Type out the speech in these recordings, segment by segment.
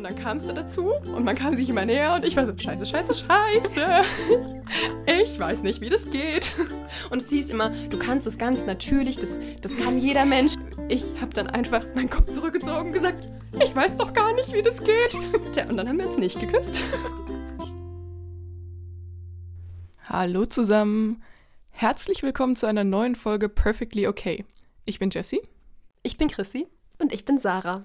Und dann kamst du dazu und man kam sich immer näher und ich war so, scheiße, scheiße, scheiße. Ich weiß nicht, wie das geht. Und es hieß immer, du kannst es ganz natürlich, das, das kann jeder Mensch. Ich habe dann einfach meinen Kopf zurückgezogen und gesagt, ich weiß doch gar nicht, wie das geht. Tja, und dann haben wir uns nicht geküsst. Hallo zusammen. Herzlich willkommen zu einer neuen Folge Perfectly Okay. Ich bin Jessie. Ich bin Chrissy. Und ich bin Sarah.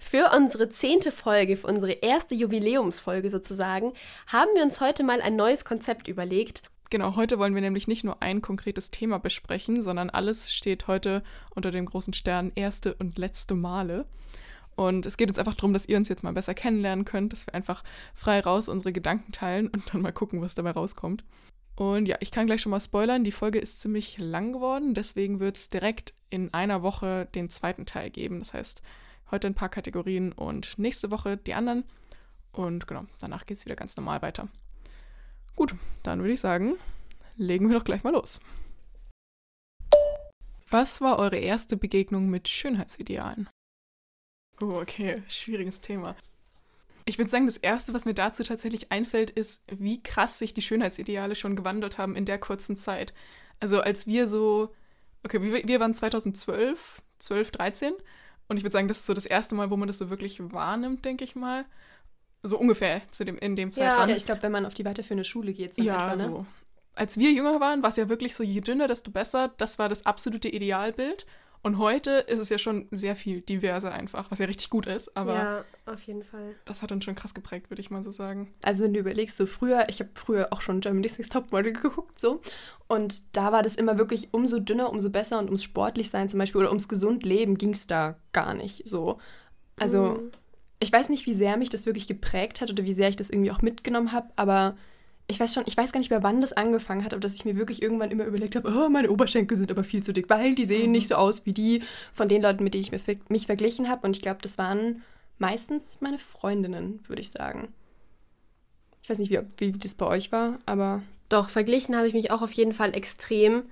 Für unsere zehnte Folge, für unsere erste Jubiläumsfolge sozusagen, haben wir uns heute mal ein neues Konzept überlegt. Genau, heute wollen wir nämlich nicht nur ein konkretes Thema besprechen, sondern alles steht heute unter dem großen Stern erste und letzte Male. Und es geht uns einfach darum, dass ihr uns jetzt mal besser kennenlernen könnt, dass wir einfach frei raus unsere Gedanken teilen und dann mal gucken, was dabei rauskommt. Und ja, ich kann gleich schon mal spoilern, die Folge ist ziemlich lang geworden, deswegen wird es direkt in einer Woche den zweiten Teil geben. Das heißt, Heute ein paar Kategorien und nächste Woche die anderen. Und genau, danach geht es wieder ganz normal weiter. Gut, dann würde ich sagen, legen wir doch gleich mal los. Was war eure erste Begegnung mit Schönheitsidealen? Oh, okay, schwieriges Thema. Ich würde sagen, das Erste, was mir dazu tatsächlich einfällt, ist, wie krass sich die Schönheitsideale schon gewandelt haben in der kurzen Zeit. Also als wir so, okay, wir waren 2012, 12, 13 und ich würde sagen, das ist so das erste Mal, wo man das so wirklich wahrnimmt, denke ich mal. So ungefähr zu dem, in dem Zeitraum. Ja, ich glaube, wenn man auf die weiterführende Schule geht. So ja, etwa, ne? so. Als wir jünger waren, war es ja wirklich so, je dünner, desto besser. Das war das absolute Idealbild. Und heute ist es ja schon sehr viel diverser einfach, was ja richtig gut ist. Aber ja, auf jeden Fall. Das hat uns schon krass geprägt, würde ich mal so sagen. Also wenn du überlegst, so früher, ich habe früher auch schon Germany's Next Topmodel geguckt, so. Und da war das immer wirklich umso dünner, umso besser und ums sportlich sein zum Beispiel oder ums gesund leben ging es da gar nicht so. Also mhm. ich weiß nicht, wie sehr mich das wirklich geprägt hat oder wie sehr ich das irgendwie auch mitgenommen habe, aber ich weiß schon, ich weiß gar nicht mehr, wann das angefangen hat, aber dass ich mir wirklich irgendwann immer überlegt habe, oh, meine Oberschenkel sind aber viel zu dick, weil die sehen mhm. nicht so aus wie die von den Leuten, mit denen ich mich, mich verglichen habe. Und ich glaube, das waren meistens meine Freundinnen, würde ich sagen. Ich weiß nicht, wie, wie das bei euch war, aber. Doch, verglichen habe ich mich auch auf jeden Fall extrem.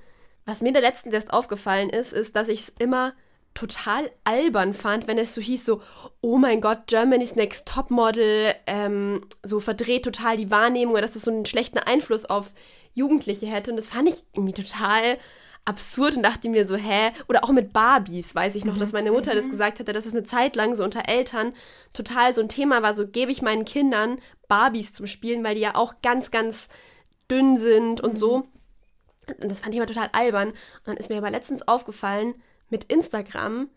Was mir da letztens erst aufgefallen ist, ist, dass ich es immer total albern fand, wenn es so hieß, so, oh mein Gott, Germany's Next Topmodel, ähm, so verdreht total die Wahrnehmung oder dass es so einen schlechten Einfluss auf Jugendliche hätte. Und das fand ich irgendwie total absurd und dachte mir so, hä? Oder auch mit Barbies, weiß ich noch, mhm. dass meine Mutter das mhm. gesagt hatte, dass es eine Zeit lang so unter Eltern total so ein Thema war, so gebe ich meinen Kindern Barbies zum Spielen, weil die ja auch ganz, ganz dünn sind und mhm. so. Und das fand ich immer total albern. Und dann ist mir aber letztens aufgefallen, mit Instagram,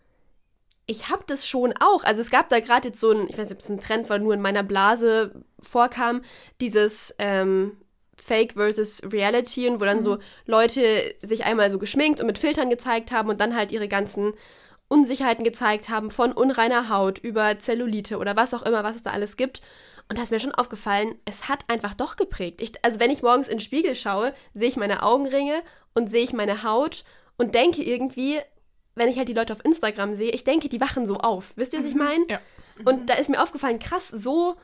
ich habe das schon auch. Also es gab da gerade jetzt so ein, ich weiß nicht, ob es ein Trend war, nur in meiner Blase vorkam, dieses ähm, Fake versus Reality und wo dann mhm. so Leute sich einmal so geschminkt und mit Filtern gezeigt haben und dann halt ihre ganzen Unsicherheiten gezeigt haben, von unreiner Haut über Zellulite oder was auch immer, was es da alles gibt. Und da ist mir schon aufgefallen, es hat einfach doch geprägt. Ich, also wenn ich morgens in den Spiegel schaue, sehe ich meine Augenringe und sehe ich meine Haut und denke irgendwie, wenn ich halt die Leute auf Instagram sehe, ich denke, die wachen so auf. Wisst ihr, was ich mhm. meine? Ja. Und da ist mir aufgefallen, krass, so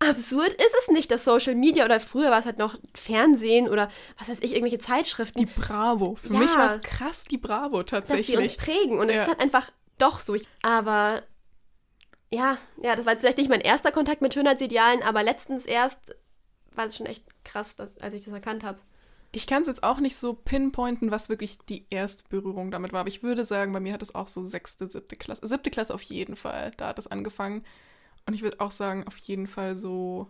absurd ist es nicht, dass Social Media oder früher war es halt noch Fernsehen oder was weiß ich, irgendwelche Zeitschriften. Die Bravo. Für ja, mich war es krass, die Bravo tatsächlich. Dass die uns prägen und ja. es ist halt einfach doch so. Aber ja, ja, das war jetzt vielleicht nicht mein erster Kontakt mit Schönheitsidealen, aber letztens erst war es schon echt krass, dass, als ich das erkannt habe. Ich kann es jetzt auch nicht so pinpointen, was wirklich die erste Berührung damit war. Aber ich würde sagen, bei mir hat es auch so sechste, siebte Klasse. Siebte Klasse auf jeden Fall. Da hat es angefangen. Und ich würde auch sagen, auf jeden Fall so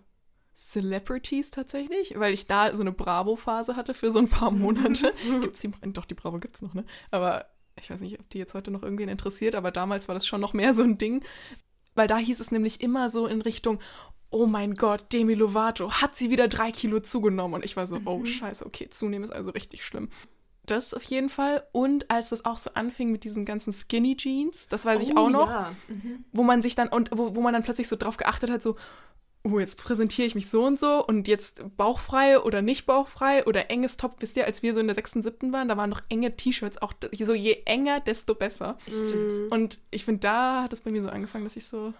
Celebrities tatsächlich, weil ich da so eine Bravo-Phase hatte für so ein paar Monate. gibt's die, doch, die Bravo gibt es noch, ne? Aber ich weiß nicht, ob die jetzt heute noch irgendwen interessiert, aber damals war das schon noch mehr so ein Ding. Weil da hieß es nämlich immer so in Richtung, oh mein Gott, Demi Lovato, hat sie wieder drei Kilo zugenommen. Und ich war so, oh mhm. scheiße, okay, zunehmen ist also richtig schlimm. Das auf jeden Fall. Und als das auch so anfing mit diesen ganzen Skinny Jeans, das weiß ich oh, auch noch, ja. mhm. wo man sich dann, und wo, wo man dann plötzlich so drauf geachtet hat, so, oh, jetzt präsentiere ich mich so und so und jetzt bauchfrei oder nicht bauchfrei oder enges Top. Wisst ihr, als wir so in der sechsten, siebten waren, da waren noch enge T-Shirts, auch so je enger, desto besser. Stimmt. Und ich finde, da hat es bei mir so angefangen, dass ich so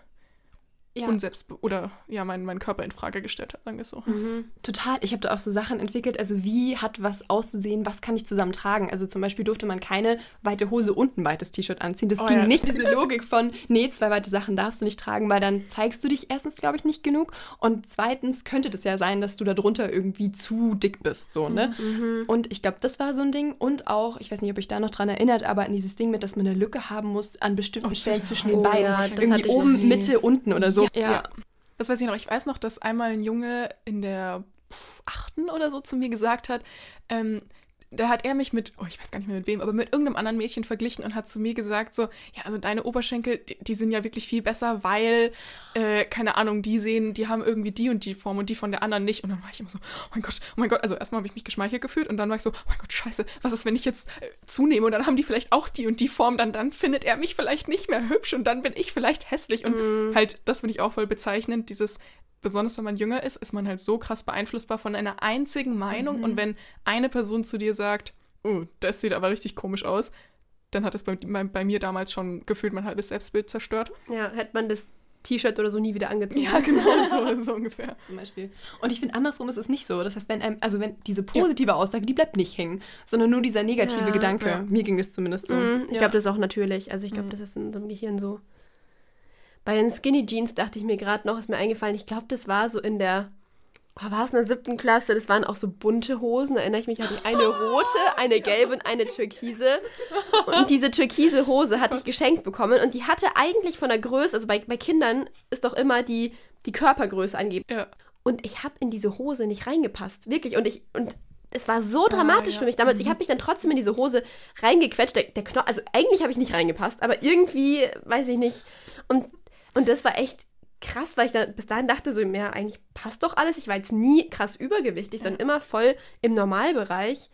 ja. unselbst oder ja, meinen mein Körper in Frage gestellt hat, sagen wir es so. Mhm. Total. Ich habe da auch so Sachen entwickelt, also wie hat was auszusehen, was kann ich zusammen tragen. Also zum Beispiel durfte man keine weite Hose und ein weites T-Shirt anziehen. Das oh, ging ja. nicht diese Logik von, nee, zwei weite Sachen darfst du nicht tragen, weil dann zeigst du dich erstens, glaube ich, nicht genug und zweitens könnte das ja sein, dass du darunter irgendwie zu dick bist, so, ne? Mhm. Und ich glaube, das war so ein Ding und auch, ich weiß nicht, ob ich da noch dran erinnert, aber an dieses Ding mit, dass man eine Lücke haben muss an bestimmten oh, Stellen zwischen den Beinen. Ja, irgendwie oben, Mitte, unten oder so. Ja. ja. Das weiß ich noch. Ich weiß noch, dass einmal ein Junge in der achten oder so zu mir gesagt hat, ähm, da hat er mich mit, oh, ich weiß gar nicht mehr mit wem, aber mit irgendeinem anderen Mädchen verglichen und hat zu mir gesagt, so, ja, also deine Oberschenkel, die, die sind ja wirklich viel besser, weil, äh, keine Ahnung, die sehen, die haben irgendwie die und die Form und die von der anderen nicht. Und dann war ich immer so, oh mein Gott, oh mein Gott, also erstmal habe ich mich geschmeichelt gefühlt und dann war ich so, oh mein Gott, scheiße, was ist, wenn ich jetzt äh, zunehme und dann haben die vielleicht auch die und die Form, dann, dann findet er mich vielleicht nicht mehr hübsch und dann bin ich vielleicht hässlich. Und mm. halt, das finde ich auch voll bezeichnend, dieses, besonders wenn man jünger ist, ist man halt so krass beeinflussbar von einer einzigen Meinung. Mhm. Und wenn eine Person zu dir sagt, oh, das sieht aber richtig komisch aus, dann hat es bei, bei, bei, mir damals schon gefühlt mein halbes Selbstbild zerstört. Ja, hätte man das T-Shirt oder so nie wieder angezogen. Ja, genau, so, so ungefähr. Zum Beispiel. Und ich finde, andersrum ist es nicht so. Das heißt, wenn einem, also wenn diese positive ja. Aussage, die bleibt nicht hängen, sondern nur dieser negative ja, Gedanke. Ja. Mir ging das zumindest so. Mhm, ich glaube, das ist auch natürlich. Also ich glaube, mhm. das ist in unserem Gehirn so. Bei den Skinny Jeans dachte ich mir gerade noch, ist mir eingefallen, ich glaube, das war so in der, oh, war es in der siebten Klasse, das waren auch so bunte Hosen, da erinnere ich mich an die eine rote, eine gelbe und eine türkise. Und diese türkise Hose hatte ich geschenkt bekommen und die hatte eigentlich von der Größe, also bei, bei Kindern ist doch immer die, die Körpergröße angegeben. Ja. Und ich habe in diese Hose nicht reingepasst, wirklich. Und ich, und es war so ah, dramatisch ah, ja. für mich damals. Ich mhm. habe mich dann trotzdem in diese Hose reingequetscht. Der, der Knopf, also eigentlich habe ich nicht reingepasst, aber irgendwie, weiß ich nicht. Und und das war echt krass, weil ich dann bis dahin dachte, so, ja, eigentlich passt doch alles. Ich war jetzt nie krass übergewichtig, ja. sondern immer voll im Normalbereich.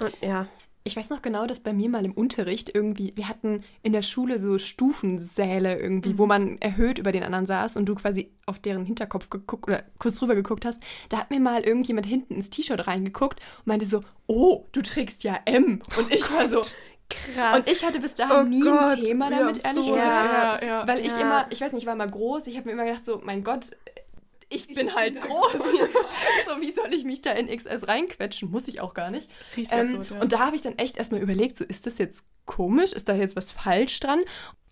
Und ja. Ich weiß noch genau, dass bei mir mal im Unterricht irgendwie, wir hatten in der Schule so Stufensäle irgendwie, mhm. wo man erhöht über den anderen saß und du quasi auf deren Hinterkopf geguckt oder kurz drüber geguckt hast. Da hat mir mal irgendjemand hinten ins T-Shirt reingeguckt und meinte so, oh, du trägst ja M. Und ich war so, Krass. Und ich hatte bis dahin oh nie Gott. ein Thema damit, ja, ehrlich so gesagt. Ja, ja, weil ich immer, ich weiß nicht, ich war mal groß, ich habe mir immer gedacht, so, mein Gott, ich bin halt groß. so, wie soll ich mich da in XS reinquetschen? Muss ich auch gar nicht. Ähm, absurd, ja. Und da habe ich dann echt erstmal überlegt, so, ist das jetzt komisch? Ist da jetzt was falsch dran?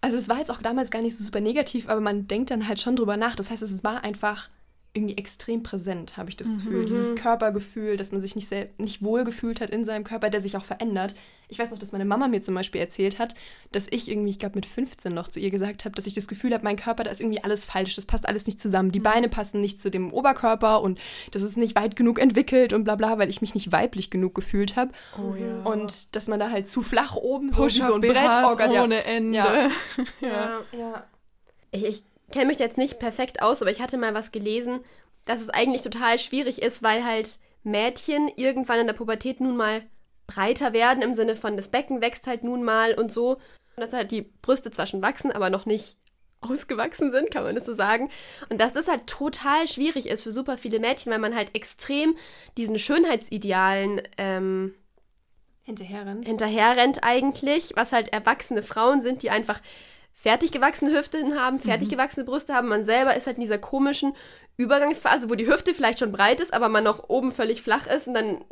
Also es war jetzt auch damals gar nicht so super negativ, aber man denkt dann halt schon drüber nach. Das heißt, es war einfach irgendwie extrem präsent, habe ich das Gefühl. Mhm. Dieses Körpergefühl, dass man sich nicht, nicht wohl gefühlt hat in seinem Körper, der sich auch verändert. Ich weiß noch, dass meine Mama mir zum Beispiel erzählt hat, dass ich irgendwie, ich glaube mit 15 noch zu ihr gesagt habe, dass ich das Gefühl habe, mein Körper, da ist irgendwie alles falsch, das passt alles nicht zusammen. Die mhm. Beine passen nicht zu dem Oberkörper und das ist nicht weit genug entwickelt und bla bla, weil ich mich nicht weiblich genug gefühlt habe. Oh, ja. Und dass man da halt zu flach oben so wie so ein Brett oh Gott, ohne ja. Ende. Ja, ja. ja. Ich, ich kenne mich jetzt nicht perfekt aus, aber ich hatte mal was gelesen, dass es eigentlich total schwierig ist, weil halt Mädchen irgendwann in der Pubertät nun mal breiter werden, im Sinne von das Becken wächst halt nun mal und so. Und dass halt die Brüste zwar schon wachsen, aber noch nicht ausgewachsen sind, kann man das so sagen. Und dass das halt total schwierig ist für super viele Mädchen, weil man halt extrem diesen Schönheitsidealen ähm, hinterherrennt. hinterherrennt eigentlich, was halt erwachsene Frauen sind, die einfach fertig gewachsene Hüften haben, fertig mhm. gewachsene Brüste haben. Man selber ist halt in dieser komischen Übergangsphase, wo die Hüfte vielleicht schon breit ist, aber man noch oben völlig flach ist und dann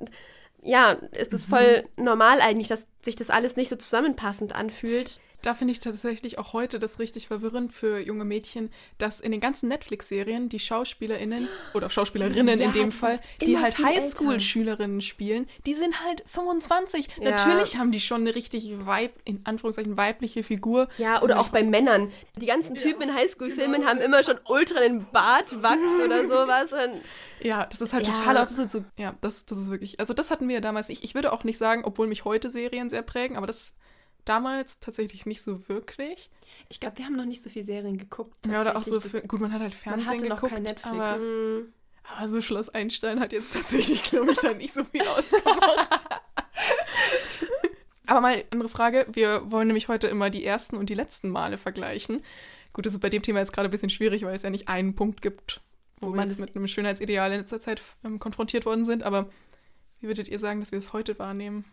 ja, ist es voll mhm. normal eigentlich, dass sich das alles nicht so zusammenpassend anfühlt. Da finde ich tatsächlich auch heute das richtig verwirrend für junge Mädchen, dass in den ganzen Netflix-Serien die SchauspielerInnen oder Schauspielerinnen ja, in dem Fall, die halt Highschool-Schülerinnen spielen, die sind halt 25. Ja. Natürlich haben die schon eine richtig weib, in Anführungszeichen weibliche Figur. Ja, oder auch bei Männern. Die ganzen Typen in Highschool-Filmen genau. haben immer schon ultra den Bartwachs oder sowas. Und ja, das ist halt ja. total absurd. So, ja, das, das ist wirklich. Also, das hatten wir ja damals nicht. Ich würde auch nicht sagen, obwohl mich heute Serien sehr prägen, aber das damals tatsächlich nicht so wirklich. Ich glaube, wir haben noch nicht so viele Serien geguckt. Ja, oder auch so. Für, gut, man hat halt Fernsehen man hatte geguckt. Noch kein Netflix. Aber, mhm. aber so Schloss Einstein hat jetzt tatsächlich, glaube ich, da nicht so viel ausgemacht. aber mal andere Frage. Wir wollen nämlich heute immer die ersten und die letzten Male vergleichen. Gut, das ist bei dem Thema jetzt gerade ein bisschen schwierig, weil es ja nicht einen Punkt gibt, wo wir jetzt mit einem Schönheitsideal in letzter Zeit ähm, konfrontiert worden sind. Aber wie würdet ihr sagen, dass wir es heute wahrnehmen?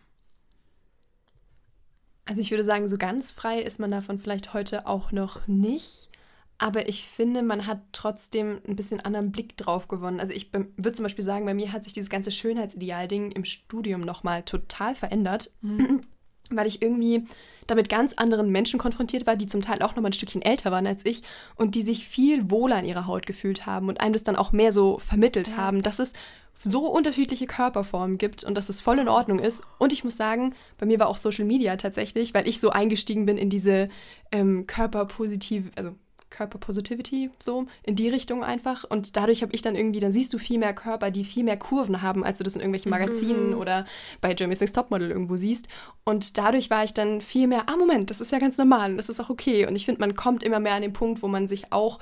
Also ich würde sagen, so ganz frei ist man davon vielleicht heute auch noch nicht. Aber ich finde, man hat trotzdem ein bisschen anderen Blick drauf gewonnen. Also ich würde zum Beispiel sagen, bei mir hat sich dieses ganze Schönheitsideal-Ding im Studium nochmal total verändert, mhm. weil ich irgendwie damit ganz anderen Menschen konfrontiert war, die zum Teil auch nochmal ein Stückchen älter waren als ich und die sich viel wohler in ihrer Haut gefühlt haben und einem das dann auch mehr so vermittelt ja. haben, dass es so unterschiedliche Körperformen gibt und dass es voll in Ordnung ist. Und ich muss sagen, bei mir war auch Social Media tatsächlich, weil ich so eingestiegen bin in diese ähm, körperpositive, also Körperpositivity, so in die Richtung einfach. Und dadurch habe ich dann irgendwie, dann siehst du viel mehr Körper, die viel mehr Kurven haben, als du das in irgendwelchen Magazinen mhm. oder bei Jeremy's Next Topmodel irgendwo siehst. Und dadurch war ich dann viel mehr, ah, Moment, das ist ja ganz normal und das ist auch okay. Und ich finde, man kommt immer mehr an den Punkt, wo man sich auch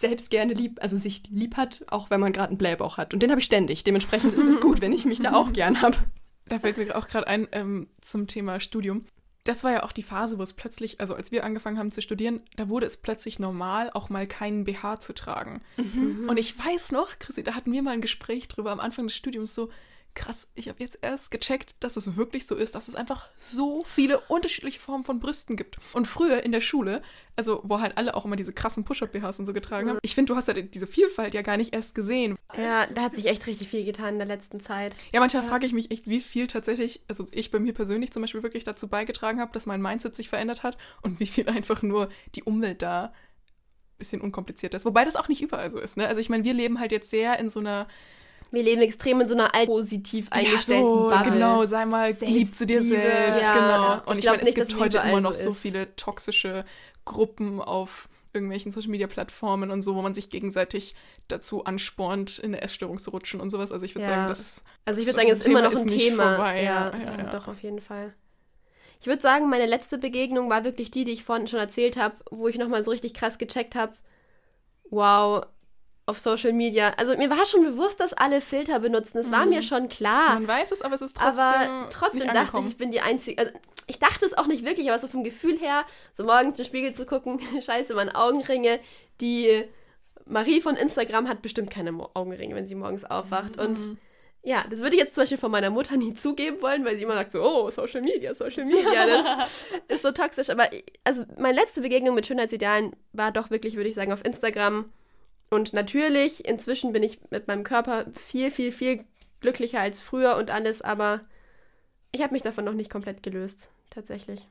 selbst gerne lieb, also sich lieb hat, auch wenn man gerade einen Blähbauch hat. Und den habe ich ständig. Dementsprechend ist es gut, wenn ich mich da auch gern habe. Da fällt mir auch gerade ein ähm, zum Thema Studium das war ja auch die Phase, wo es plötzlich, also als wir angefangen haben zu studieren, da wurde es plötzlich normal, auch mal keinen BH zu tragen. Mhm. Und ich weiß noch, Chrissy, da hatten wir mal ein Gespräch drüber am Anfang des Studiums, so, krass, ich habe jetzt erst gecheckt, dass es wirklich so ist, dass es einfach so viele unterschiedliche Formen von Brüsten gibt. Und früher in der Schule, also wo halt alle auch immer diese krassen Push-Up-BHs und so getragen haben, ich finde, du hast ja diese Vielfalt ja gar nicht erst gesehen. Ja, da hat sich echt richtig viel getan in der letzten Zeit. Ja, manchmal ja. frage ich mich echt, wie viel tatsächlich, also ich bei mir persönlich zum Beispiel wirklich dazu beigetragen habe, dass mein Mindset sich verändert hat und wie viel einfach nur die Umwelt da ein bisschen unkomplizierter ist. Wobei das auch nicht überall so ist. Ne? Also ich meine, wir leben halt jetzt sehr in so einer wir leben extrem in so einer alt positiv eingestellten ja, so, Bubble. Genau, sei mal lieb zu dir selbst. Ja, genau. Und ich, ich meine, es gibt heute immer noch so, so viele toxische Gruppen auf irgendwelchen Social Media Plattformen und so, wo man sich gegenseitig dazu anspornt, in eine Essstörung zu rutschen und sowas. Also ich würde ja. sagen, das Also ich würde sagen, es ist immer noch ein Thema. Vorbei. Ja, ja, ja, doch auf jeden Fall. Ich würde sagen, meine letzte Begegnung war wirklich die, die ich vorhin schon erzählt habe, wo ich nochmal so richtig krass gecheckt habe. Wow, auf Social Media. Also mir war schon bewusst, dass alle Filter benutzen. Es mhm. war mir mhm. schon klar. Man weiß es, aber es ist trotzdem. Aber trotzdem dachte ich, ich bin die Einzige. Also ich dachte es auch nicht wirklich, aber so vom Gefühl her, so morgens im Spiegel zu gucken, scheiße, meine Augenringe. Die Marie von Instagram hat bestimmt keine Augenringe, wenn sie morgens aufwacht. Mhm. Und ja, das würde ich jetzt zum Beispiel von meiner Mutter nie zugeben wollen, weil sie immer sagt so, oh, Social Media, Social Media, das ist so toxisch. Aber also meine letzte Begegnung mit Schönheitsidealen war doch wirklich, würde ich sagen, auf Instagram und natürlich, inzwischen bin ich mit meinem Körper viel, viel, viel glücklicher als früher und alles, aber ich habe mich davon noch nicht komplett gelöst, tatsächlich.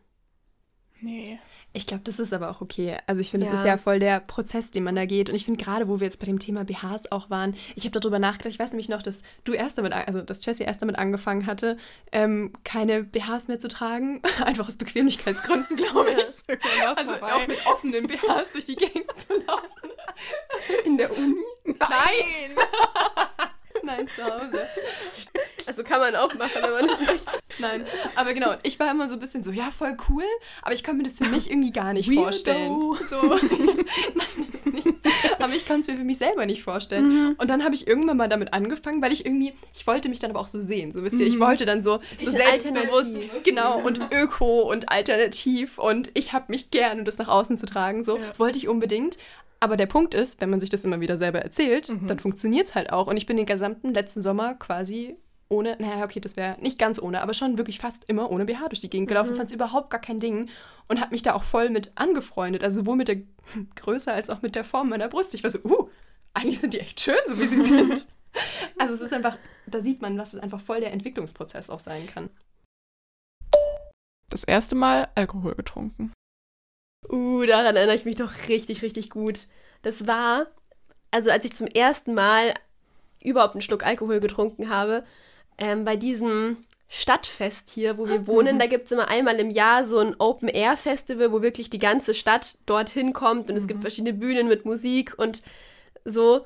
Nee. Ich glaube, das ist aber auch okay. Also ich finde, es ja. ist ja voll der Prozess, den man da geht. Und ich finde gerade, wo wir jetzt bei dem Thema BHs auch waren, ich habe darüber nachgedacht, ich weiß nämlich noch, dass du erst damit, also dass Jessie erst damit angefangen hatte, ähm, keine BHs mehr zu tragen. Einfach aus Bequemlichkeitsgründen, glaube ich. Ja, also vorbei. auch mit offenen BHs durch die Gegend zu laufen. Nein! Nein, zu Hause. Also kann man auch machen, wenn man das möchte. Nein, aber genau, ich war immer so ein bisschen so, ja, voll cool, aber ich kann mir das für mich irgendwie gar nicht Weirdo. vorstellen. So. Nein, das nicht. Aber ich kann es mir für mich selber nicht vorstellen. Mhm. Und dann habe ich irgendwann mal damit angefangen, weil ich irgendwie, ich wollte mich dann aber auch so sehen, so wisst ihr, ich mhm. wollte dann so, so selbstbewusst, genau, und öko und alternativ und ich habe mich gern und das nach außen zu tragen, so, ja. wollte ich unbedingt. Aber der Punkt ist, wenn man sich das immer wieder selber erzählt, mhm. dann funktioniert es halt auch. Und ich bin den gesamten letzten Sommer quasi ohne, naja, okay, das wäre nicht ganz ohne, aber schon wirklich fast immer ohne BH durch die Gegend gelaufen. Mhm. Fand es überhaupt gar kein Ding und habe mich da auch voll mit angefreundet. Also sowohl mit der Größe als auch mit der Form meiner Brust. Ich war so, uh, eigentlich sind die echt schön, so wie sie sind. also es ist einfach, da sieht man, was es einfach voll der Entwicklungsprozess auch sein kann. Das erste Mal Alkohol getrunken. Uh, daran erinnere ich mich doch richtig, richtig gut. Das war, also als ich zum ersten Mal überhaupt einen Schluck Alkohol getrunken habe, ähm, bei diesem Stadtfest hier, wo wir wohnen, da gibt es immer einmal im Jahr so ein Open-Air-Festival, wo wirklich die ganze Stadt dorthin kommt und es gibt mhm. verschiedene Bühnen mit Musik und so.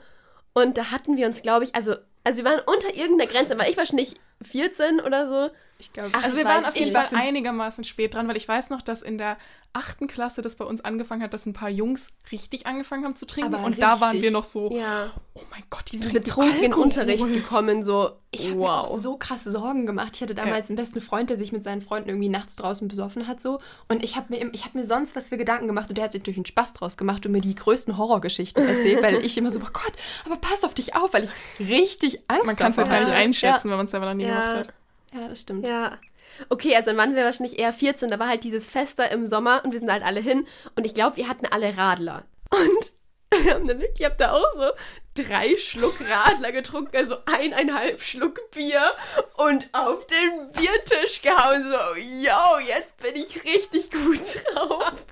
Und da hatten wir uns, glaube ich, also, also wir waren unter irgendeiner Grenze, aber ich war schon nicht 14 oder so. Ich glaube, also wir waren auf jeden Fall einigermaßen spät dran, weil ich weiß noch, dass in der achten Klasse das bei uns angefangen hat, dass ein paar Jungs richtig angefangen haben zu trinken. Aber und richtig. da waren wir noch so, ja. oh mein Gott, die sind betrunken in Unterricht gekommen, so, ich habe wow. mir auch so krasse Sorgen gemacht. Ich hatte damals ja. einen besten Freund, der sich mit seinen Freunden irgendwie nachts draußen besoffen hat, so. Und ich habe mir, hab mir sonst was für Gedanken gemacht und der hat sich durch einen Spaß draus gemacht und mir die größten Horrorgeschichten erzählt, weil ich immer so, oh Gott, aber pass auf dich auf, weil ich richtig Angst Man kann es gar nicht einschätzen, ja. wenn man es selber noch nie gemacht hat. Ja, das stimmt. Ja. Okay, also dann waren wir wahrscheinlich eher 14. Da war halt dieses Fest da im Sommer und wir sind halt alle hin. Und ich glaube, wir hatten alle Radler. Und wir haben dann wirklich, ich habe da auch so drei Schluck Radler getrunken, also eineinhalb Schluck Bier und auf den Biertisch gehauen, so, yo, jetzt bin ich richtig gut drauf.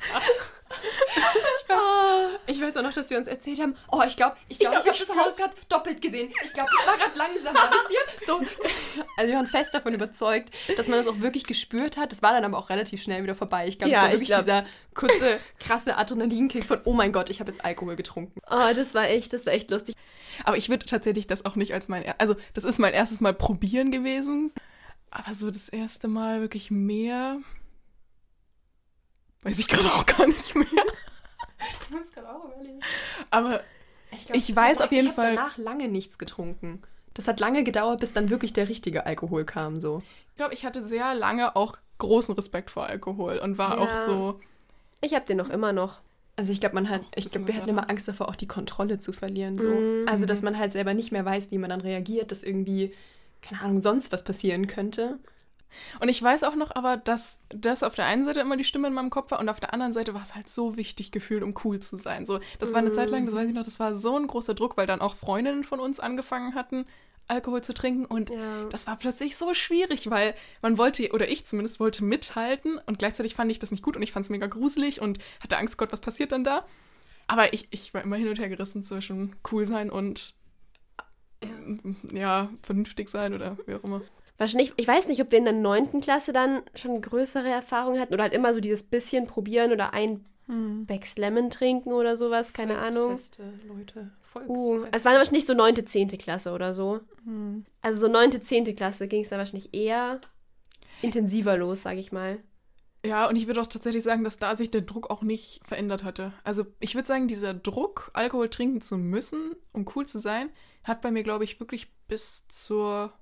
Ich weiß, ich weiß auch noch, dass wir uns erzählt haben, oh, ich glaube, ich, glaub, ich, glaub, habe ich das Haus gerade doppelt gesehen. Ich glaube, es war gerade langsamer, wisst ihr? So, also wir waren fest davon überzeugt, dass man das auch wirklich gespürt hat. Das war dann aber auch relativ schnell wieder vorbei. Ich glaube, Ja, es war ich wirklich glaub- dieser kurze, krasse Adrenalinkick von, oh mein Gott, ich habe jetzt Alkohol getrunken. Oh, das war echt, das war echt lustig. Aber ich würde tatsächlich das auch nicht als mein, also das ist mein erstes Mal probieren gewesen. Aber so das erste Mal wirklich mehr, weiß ich gerade auch gar nicht mehr. Ich muss gerade auch überlegen. Aber Ich, glaub, Ich weiß auf jeden ich Fall- danach lange nichts getrunken. Das hat lange gedauert, bis dann wirklich der richtige Alkohol kam, so. ich glaube, ich hatte sehr lange auch großen Respekt vor Alkohol und war Ja. auch so, Ich habe den noch immer noch. Also ich glaube, man hat, ich glaube, wir hatten immer Angst davor, auch die Kontrolle zu verlieren. So. Mhm. Also, dass man halt selber nicht mehr weiß, wie man dann reagiert, dass irgendwie, keine Ahnung, sonst was passieren könnte. Und ich weiß auch noch aber, dass das auf der einen Seite immer die Stimme in meinem Kopf war und auf der anderen Seite war es halt so wichtig gefühlt, um cool zu sein. So, das war eine Zeit lang, das weiß ich noch, das war so ein großer Druck, weil dann auch Freundinnen von uns angefangen hatten, Alkohol zu trinken und Ja. das war plötzlich so schwierig, weil man wollte, oder ich zumindest wollte mithalten und gleichzeitig fand ich das nicht gut und ich fand es mega gruselig und hatte Angst, Gott, was passiert dann da? Aber ich, ich war immer hin und her gerissen zwischen cool sein und ja, vernünftig sein oder wie auch immer. Wahrscheinlich, ich weiß nicht, ob wir in der neunten Klasse dann schon größere Erfahrungen hatten oder halt immer so dieses bisschen probieren oder ein Becks Lemon trinken oder sowas, keine Ahnung. Leute. Uh, es war wahrscheinlich so neunte, zehnte Klasse oder so. Hm. Also so neunte, zehnte Klasse ging es dann wahrscheinlich eher intensiver los, sag ich mal. Ja, und ich würde auch tatsächlich sagen, dass da sich der Druck auch nicht verändert hatte. Also ich würde sagen, dieser Druck, Alkohol trinken zu müssen, um cool zu sein, hat bei mir, glaube ich, wirklich bis zur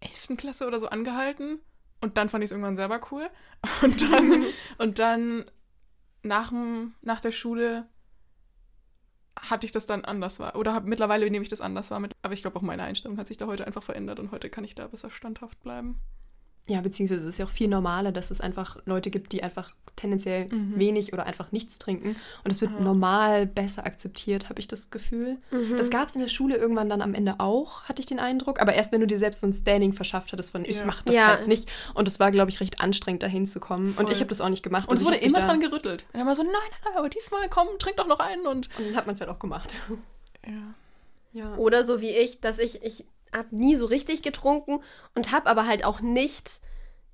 11. Klasse oder so angehalten. Und dann fand ich es irgendwann selber cool. Und dann, und dann nach, nach der Schule hatte ich das dann anders war. Oder hab, mittlerweile nehme ich das anders wahr. Mit, aber ich glaube, auch meine Einstellung hat sich da heute einfach verändert und heute kann ich da besser standhaft bleiben. Ja, beziehungsweise es ist ja auch viel normaler, dass es einfach Leute gibt, die einfach tendenziell Mhm. wenig oder einfach nichts trinken. Und es wird Ja. normal besser akzeptiert, habe ich das Gefühl. Das gab es in der Schule irgendwann dann am Ende auch, hatte ich den Eindruck. Aber erst wenn du dir selbst so ein Standing verschafft hattest von ich Ja. mache das Ja. halt nicht. Und es war, glaube ich, recht anstrengend, dahin zu kommen. Und ich habe das auch nicht gemacht. Und es Also wurde ich immer da- dran gerüttelt. Und dann war so, nein, nein, nein, aber diesmal komm, trink doch noch einen und. Und dann hat man es halt auch gemacht. Ja. Ja. Oder so wie ich, dass ich, ich habe nie so richtig getrunken und habe aber halt auch nicht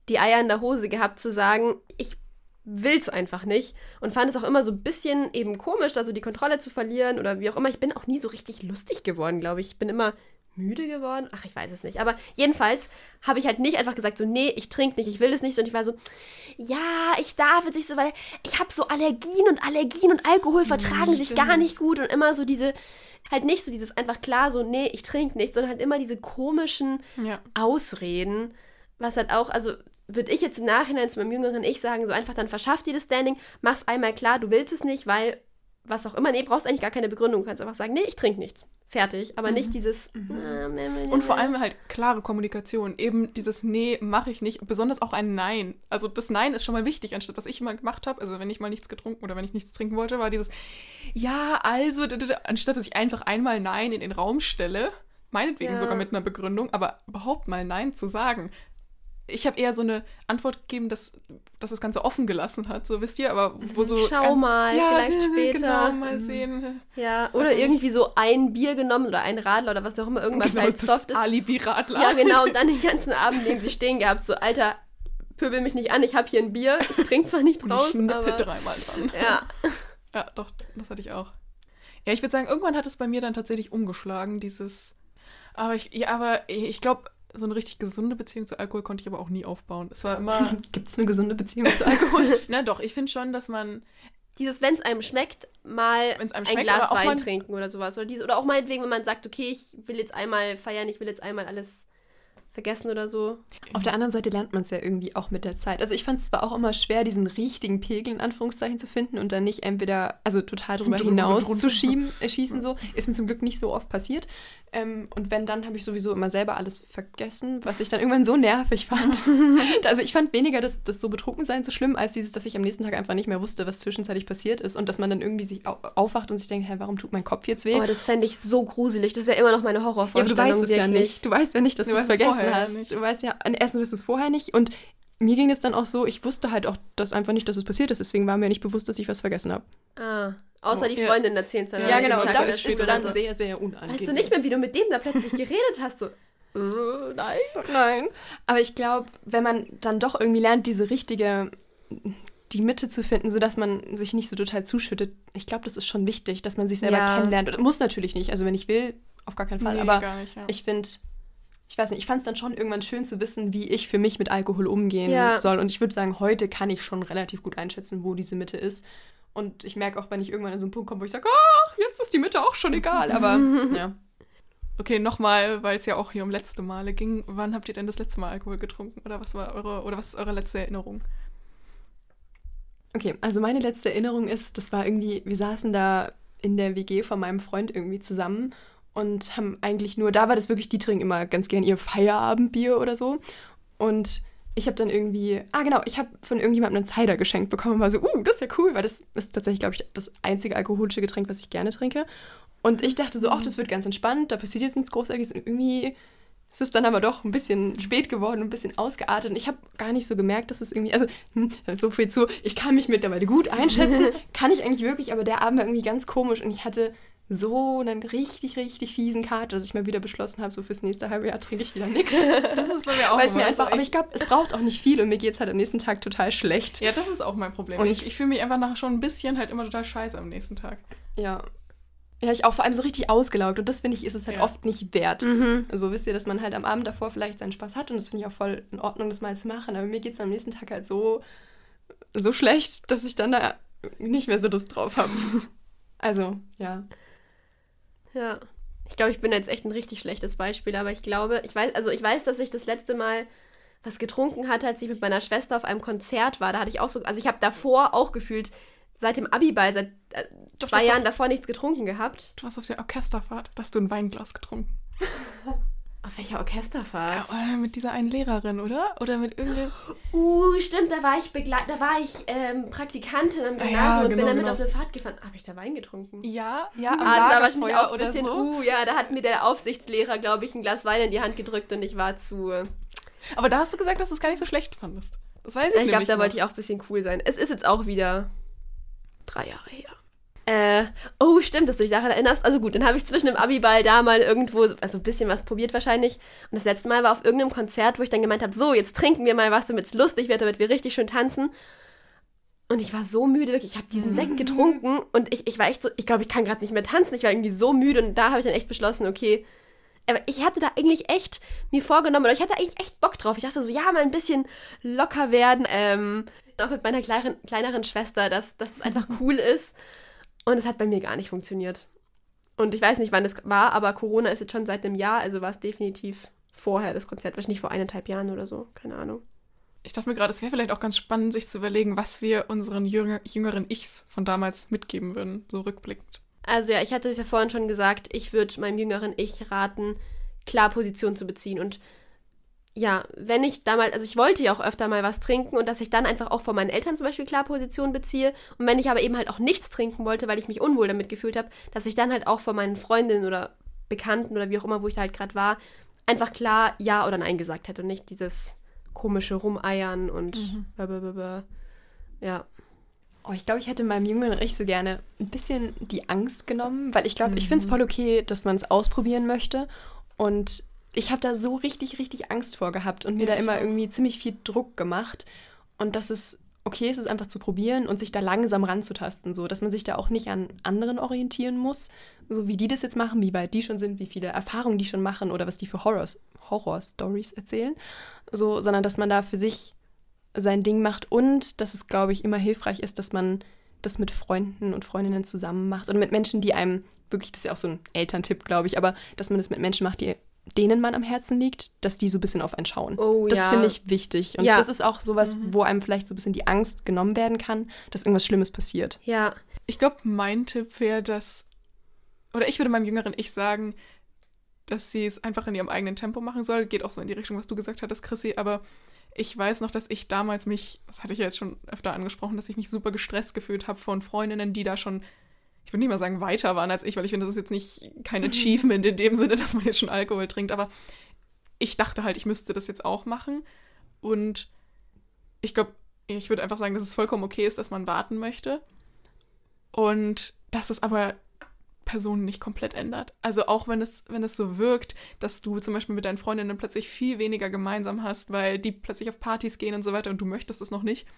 die Eier in der Hose gehabt zu sagen, ich will's einfach nicht und fand es auch immer so ein bisschen eben komisch, da so die Kontrolle zu verlieren oder wie auch immer. Ich bin auch nie so richtig lustig geworden, glaube ich. Ich bin immer müde geworden. Ach, ich weiß es nicht. Aber jedenfalls habe ich halt nicht einfach gesagt, so, nee, ich trinke nicht, ich will es nicht. Und ich war so, ja, ich darf jetzt nicht so, weil ich habe so Allergien und Allergien und Alkohol vertragen sich gar stimmt. nicht gut und immer so diese, halt nicht so dieses einfach klar so, nee, ich trinke nicht, sondern halt immer diese komischen Ja. Ausreden, was halt auch, also würde ich jetzt im Nachhinein zu meinem jüngeren Ich sagen, so einfach dann verschaff dir das Standing, mach's einmal klar, du willst es nicht, weil was auch immer, nee, brauchst eigentlich gar keine Begründung, du kannst einfach sagen, nee, ich trinke nichts. Fertig, aber nicht dieses Und vor allem halt klare Kommunikation. Eben dieses Nee mache ich nicht. Besonders auch ein Nein. Also das Nein ist schon mal wichtig, anstatt was ich immer gemacht habe. Also wenn ich mal nichts getrunken oder wenn ich nichts trinken wollte, war dieses Ja, also, anstatt dass ich einfach einmal Nein in den Raum stelle, meinetwegen Ja. sogar mit einer Begründung, aber überhaupt mal Nein zu sagen. Ich habe eher so eine Antwort gegeben, dass, dass das Ganze offen gelassen hat, so wisst ihr, aber wo so. Schau ganz- mal, vielleicht später. Genau, mal sehen. Ja, oder ich irgendwie so ein Bier genommen oder ein Radler oder was auch immer, irgendwas Genau, halt soft ist. Alibi-Radler. Ja, genau, und dann den ganzen Abend neben sich stehen gehabt, so, Alter, pöbel mich nicht an, ich habe hier ein Bier, ich trinke zwar nicht Und raus, ich schnippe aber... dreimal dran. Ja, Ja, doch, das hatte ich auch. Ja, ich würde sagen, irgendwann hat es bei mir dann tatsächlich umgeschlagen, dieses. Aber ich, ja, aber ich glaube, so eine richtig gesunde Beziehung zu Alkohol konnte ich aber auch nie aufbauen. Es war immer. Gibt es eine gesunde Beziehung zu Alkohol? na doch, ich finde schon, dass man. dieses, wenn es einem schmeckt, mal einem ein schmeckt, Glas Wein trinken oder sowas. Oder, diese, oder auch meinetwegen, wenn man sagt, okay, ich will jetzt einmal feiern, ich will jetzt einmal alles vergessen oder so. Auf der anderen Seite lernt man es ja irgendwie auch mit der Zeit. Also ich fand es zwar auch immer schwer, diesen richtigen Pegel in Anführungszeichen zu finden und dann nicht entweder, also total drüber hinaus zu schieben, äh, schießen so. Ist mir zum Glück nicht so oft passiert. Ähm, und wenn, dann habe ich sowieso immer selber alles vergessen, was ich dann irgendwann so nervig fand. also ich fand weniger das, das so betrunken sein so schlimm, als dieses, dass ich am nächsten Tag einfach nicht mehr wusste, was zwischenzeitlich passiert ist und dass man dann irgendwie sich au aufwacht und sich denkt, hä, warum tut mein Kopf jetzt weh? Oh, das fände ich so gruselig. Das wäre immer noch meine Ja, aber Horrorvorstellung. du weißt es ja nicht. Du weißt ja nicht, dass Du es vergessen vorher hast. nicht. Du weißt ja, erstens wirst du es vorher nicht und mir ging es dann auch so, ich wusste halt auch das einfach nicht, dass es passiert ist. Deswegen war mir nicht bewusst, dass ich was vergessen habe. Ah, außer die Ja. Freundin erzählt es dann. Ja, genau, und das erst ist dann so. sehr, sehr unangenehm. Weißt du nicht mehr, wie du mit dem da plötzlich geredet hast? So, äh, nein. Nein. Aber ich glaube, wenn man dann doch irgendwie lernt, diese richtige, die Mitte zu finden, sodass man sich nicht so total zuschüttet, ich glaube, das ist schon wichtig, dass man sich selber Ja. kennenlernt. Und muss natürlich nicht. Also wenn ich will, auf gar keinen Fall. Nee, aber gar nicht, ja. ich finde, ich weiß nicht, ich fand es dann schon irgendwann schön zu wissen, wie ich für mich mit Alkohol umgehen Ja. soll. Und ich würde sagen, heute kann ich schon relativ gut einschätzen, wo diese Mitte ist. Und ich merke auch, wenn ich irgendwann an so einen Punkt komme, wo ich sage, ach, jetzt ist die Mitte auch schon egal. Aber ja. Okay, nochmal, weil es ja auch hier um letzte Male ging. Wann habt ihr denn das letzte Mal Alkohol getrunken? Oder was war eure, oder was ist eure letzte Erinnerung? Okay, also meine letzte Erinnerung ist, das war irgendwie, wir saßen da in der WG von meinem Freund irgendwie zusammen und haben eigentlich nur, da war das wirklich, die trinken immer ganz gern ihr Feierabendbier oder so. Und ich habe dann irgendwie, ah genau, ich habe von irgendjemandem einen Cider geschenkt bekommen und war so, uh, das ist ja cool, weil das ist tatsächlich, glaube ich, das einzige alkoholische Getränk, was ich gerne trinke. Und ich dachte so, ach, das wird ganz entspannt, da passiert jetzt nichts Großartiges. Und irgendwie es ist dann aber doch ein bisschen spät geworden, ein bisschen ausgeartet. Und ich habe gar nicht so gemerkt, dass es irgendwie, also hm, so viel zu, ich kann mich mittlerweile gut einschätzen, kann ich eigentlich wirklich, aber der Abend war irgendwie ganz komisch und ich hatte so einen richtig, richtig fiesen Kater, dass ich mal wieder beschlossen habe, so fürs nächste halbe Jahr trinke ich wieder nichts. Das ist bei mir auch Weil es mir einfach, aber ich glaube, es braucht auch nicht viel und mir geht es halt am nächsten Tag total schlecht. Ja, das ist auch mein Problem. Und- ich ich fühle mich einfach nach schon ein bisschen halt immer total scheiße am nächsten Tag. Ja. Ja, ich auch vor allem so richtig ausgelaugt und das finde ich, ist es halt Ja. oft nicht wert. Mhm. Also wisst ihr, dass man halt am Abend davor vielleicht seinen Spaß hat und das finde ich auch voll in Ordnung, das mal zu machen. Aber mir geht es am nächsten Tag halt so, so schlecht, dass ich dann da nicht mehr so Lust drauf habe. Also, ja. Ja. Ich glaube, ich bin jetzt echt ein richtig schlechtes Beispiel, aber ich glaube, ich weiß, also ich weiß, dass ich das letzte Mal was getrunken hatte, als ich mit meiner Schwester auf einem Konzert war. Da hatte ich auch so, also ich habe davor auch gefühlt seit dem Abiball, seit äh, Doch, zwei doch, Jahren doch. davor nichts getrunken gehabt. Du warst auf der Orchesterfahrt, da hast du ein Weinglas getrunken. Auf welcher Orchesterfahrt? Ja, oder mit dieser einen Lehrerin, oder? Oder mit irgendeinem. Uh, stimmt, da war ich begleit, da war ich ähm, Praktikantin am Ja, Gymnasium und bin genau, damit genau. auf eine Fahrt gefahren. Habe ich da Wein getrunken? Ja, ja, am Ah, das war Lagerfeuer auch ein bisschen, so. uh, ja, da hat mir der Aufsichtslehrer, glaube ich, ein Glas Wein in die Hand gedrückt und ich war zu. Aber da hast du gesagt, dass du es gar nicht so schlecht fandest. Das weiß ich Ich glaube, da wollte ich auch ein bisschen cool sein. Es ist jetzt auch wieder drei Jahre her. Äh, oh, stimmt, dass du dich daran erinnerst. Also gut, dann habe ich zwischen dem Abiball da mal irgendwo, so- also ein bisschen was probiert wahrscheinlich. Und das letzte Mal war auf irgendeinem Konzert, wo ich dann gemeint habe, so, jetzt trinken wir mal was, damit es lustig wird, damit wir richtig schön tanzen. Und ich war so müde, wirklich. Ich habe diesen Sekt getrunken und ich, ich war echt so, ich glaube, ich kann gerade nicht mehr tanzen. Ich war irgendwie so müde und da habe ich dann echt beschlossen, okay, aber ich hatte da eigentlich echt mir vorgenommen, oder ich hatte eigentlich echt Bock drauf. Ich dachte so, ja, mal ein bisschen locker werden. Ähm, auch mit meiner kleineren, kleineren Schwester, dass, dass es einfach cool ist. Und es hat bei mir gar nicht funktioniert. Und ich weiß nicht, wann es war, aber Corona ist jetzt schon seit einem Jahr, also war es definitiv vorher das Konzert, wahrscheinlich vor eineinhalb Jahren oder so, keine Ahnung. Ich dachte mir gerade, es wäre vielleicht auch ganz spannend, sich zu überlegen, was wir unseren jünger, jüngeren Ichs von damals mitgeben würden, so rückblickend. Also ja, ich hatte es ja vorhin schon gesagt, ich würde meinem jüngeren Ich raten, klar Position zu beziehen. Und ja, wenn ich damals, also ich wollte ja auch öfter mal was trinken und dass ich dann einfach auch von meinen Eltern zum Beispiel klar Position beziehe. Und wenn ich aber eben halt auch nichts trinken wollte, weil ich mich unwohl damit gefühlt habe, dass ich dann halt auch von meinen Freundinnen oder Bekannten oder wie auch immer, wo ich da halt gerade war, einfach klar Ja oder Nein gesagt hätte und nicht dieses komische Rumeiern und blablabla. ja. Oh, ich glaube, ich hätte meinem jüngeren Ich so gerne ein bisschen die Angst genommen, weil ich glaube, ich finde es voll okay, dass man es ausprobieren möchte. Und ich habe da so richtig, richtig Angst vor gehabt und mir Ja, da immer irgendwie ziemlich viel Druck gemacht. Und dass es okay ist, es einfach zu probieren und sich da langsam ranzutasten, so dass man sich da auch nicht an anderen orientieren muss, so wie die das jetzt machen, wie weit die schon sind, wie viele Erfahrungen die schon machen oder was die für Horrors, Horror-Stories erzählen, so, sondern dass man da für sich sein Ding macht und dass es, glaube ich, immer hilfreich ist, dass man das mit Freunden und Freundinnen zusammen macht oder mit Menschen, die einem wirklich, das ist ja auch so ein Elterntipp, glaube ich, aber dass man das mit Menschen macht, die denen man am Herzen liegt, dass die so ein bisschen auf einen schauen. Oh, das ja. finde ich wichtig. Und Ja. das ist auch sowas, Mhm. wo einem vielleicht so ein bisschen die Angst genommen werden kann, dass irgendwas Schlimmes passiert. Ja. Ich glaube, mein Tipp wäre, dass, oder ich würde meinem jüngeren Ich sagen, dass sie es einfach in ihrem eigenen Tempo machen soll. Geht auch so in die Richtung, was du gesagt hattest, Chrissy. Aber ich weiß noch, dass ich damals mich, das hatte ich ja jetzt schon öfter angesprochen, dass ich mich super gestresst gefühlt habe von Freundinnen, die da schon, ich würde nicht mal sagen, weiter waren als ich, weil ich finde, das ist jetzt nicht kein Achievement in dem Sinne, dass man jetzt schon Alkohol trinkt. Aber ich dachte halt, ich müsste das jetzt auch machen. Und ich glaube, ich würde einfach sagen, dass es vollkommen okay ist, dass man warten möchte. Und dass es aber Personen nicht komplett ändert. Also auch wenn es, wenn es so wirkt, dass du zum Beispiel mit deinen Freundinnen plötzlich viel weniger gemeinsam hast, weil die plötzlich auf Partys gehen und so weiter und du möchtest es noch nicht.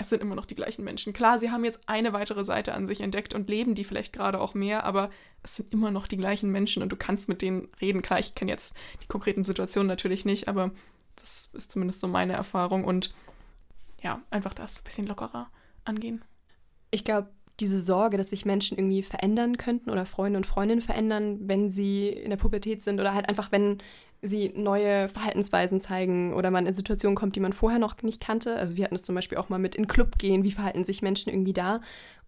Es sind immer noch die gleichen Menschen. Klar, sie haben jetzt eine weitere Seite an sich entdeckt und leben die vielleicht gerade auch mehr, aber es sind immer noch die gleichen Menschen und du kannst mit denen reden. Klar, ich kenne jetzt die konkreten Situationen natürlich nicht, aber das ist zumindest so meine Erfahrung und ja, einfach das ein bisschen lockerer angehen. Ich glaube, diese Sorge, dass sich Menschen irgendwie verändern könnten oder Freunde und Freundinnen verändern, wenn sie in der Pubertät sind oder halt einfach, wenn sie neue Verhaltensweisen zeigen oder man in Situationen kommt, die man vorher noch nicht kannte. Also wir hatten es zum Beispiel auch mal mit in Club gehen, wie verhalten sich Menschen irgendwie da.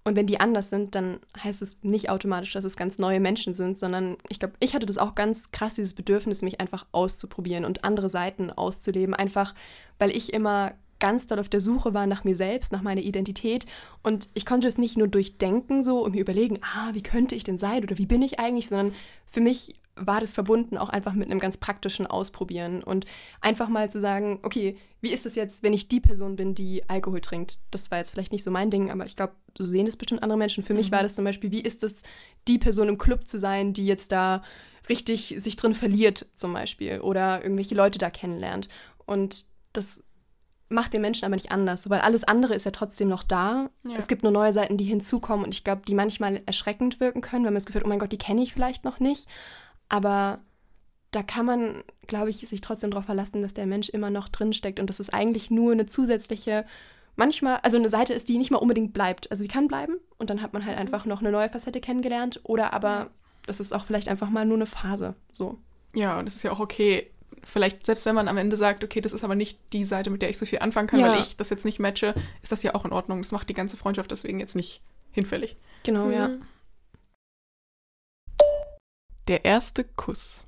Und wenn die anders sind, dann heißt es nicht automatisch, dass es ganz neue Menschen sind, sondern ich glaube, ich hatte das auch ganz krass, dieses Bedürfnis, mich einfach auszuprobieren und andere Seiten auszuleben, einfach weil ich immer ganz doll auf der Suche war nach mir selbst, nach meiner Identität. Und ich konnte es nicht nur durchdenken so und mir überlegen, ah, wie könnte ich denn sein oder wie bin ich eigentlich, sondern für mich war das verbunden auch einfach mit einem ganz praktischen Ausprobieren und einfach mal zu sagen, okay, wie ist es jetzt, wenn ich die Person bin, die Alkohol trinkt? Das war jetzt vielleicht nicht so mein Ding, aber ich glaube, so sehen das bestimmt andere Menschen. Für mich Mhm. war das zum Beispiel, wie ist es, die Person im Club zu sein, die jetzt da richtig sich drin verliert zum Beispiel oder irgendwelche Leute da kennenlernt. Und das macht den Menschen aber nicht anders, weil alles andere ist ja trotzdem noch da. Ja. Es gibt nur neue Seiten, die hinzukommen und ich glaube, die manchmal erschreckend wirken können, wenn man das Gefühl hat, oh mein Gott, die kenne ich vielleicht noch nicht. Aber da kann man, glaube ich, sich trotzdem darauf verlassen, dass der Mensch immer noch drinsteckt und dass es eigentlich nur eine zusätzliche, manchmal, also eine Seite ist, die nicht mal unbedingt bleibt. Also sie kann bleiben und dann hat man halt einfach noch eine neue Facette kennengelernt oder aber es ist auch vielleicht einfach mal nur eine Phase. So. Ja, und es ist ja auch okay. Vielleicht, selbst wenn man am Ende sagt, okay, das ist aber nicht die Seite, mit der ich so viel anfangen kann, Ja. weil ich das jetzt nicht matche, ist das ja auch in Ordnung. Das macht die ganze Freundschaft deswegen jetzt nicht hinfällig. Genau, ja. Mhm. Der erste Kuss.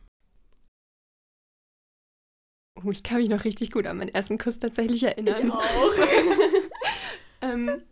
Oh, ich kann mich noch richtig gut an meinen ersten Kuss tatsächlich erinnern. auch. ähm,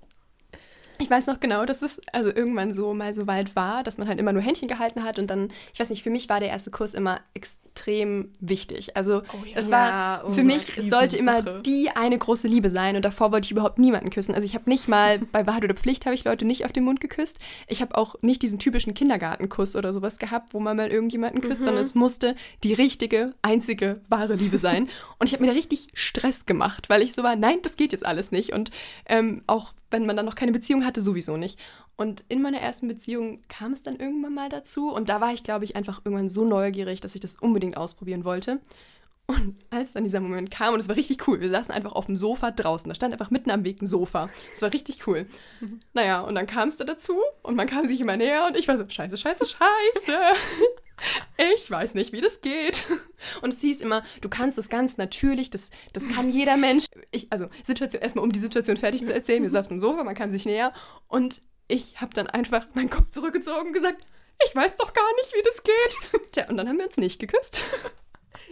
ich weiß noch genau, dass es also irgendwann so mal so weit war, dass man halt immer nur Händchen gehalten hat und dann, ich weiß nicht, für mich war der erste Kuss immer extrem wichtig. Also Oh ja. es war Ja, oh für mich, es sollte immer die eine große Liebe sein und davor wollte ich überhaupt niemanden küssen. Also ich habe nicht mal bei Wahrheit oder Pflicht habe ich Leute nicht auf den Mund geküsst. Ich habe auch nicht diesen typischen Kindergartenkuss oder sowas gehabt, wo man mal irgendjemanden küsst, Mhm. sondern es musste die richtige, einzige, wahre Liebe sein. Und ich habe mir da richtig Stress gemacht, weil ich so war, nein, das geht jetzt alles nicht. Und ähm, auch wenn man dann noch keine Beziehung hatte, sowieso nicht. Und in meiner ersten Beziehung kam es dann irgendwann mal dazu. Und da war ich, glaube ich, einfach irgendwann so neugierig, dass ich das unbedingt ausprobieren wollte. Und als dann dieser Moment kam, und es war richtig cool, wir saßen einfach auf dem Sofa draußen. Da stand einfach mitten am Weg ein Sofa. Es war richtig cool. Naja, und dann kam es da dazu und man kam sich immer näher und ich war so, scheiße, scheiße, scheiße. Ich weiß nicht, wie das geht. Und es hieß immer, du kannst es ganz natürlich, das, das kann jeder Mensch. Ich, also, Situation, erstmal um die Situation fertig zu erzählen, wir saßen im Sofa, man kam sich näher und ich habe dann einfach meinen Kopf zurückgezogen und gesagt, ich weiß doch gar nicht, wie das geht. Tja, und dann haben wir uns nicht geküsst.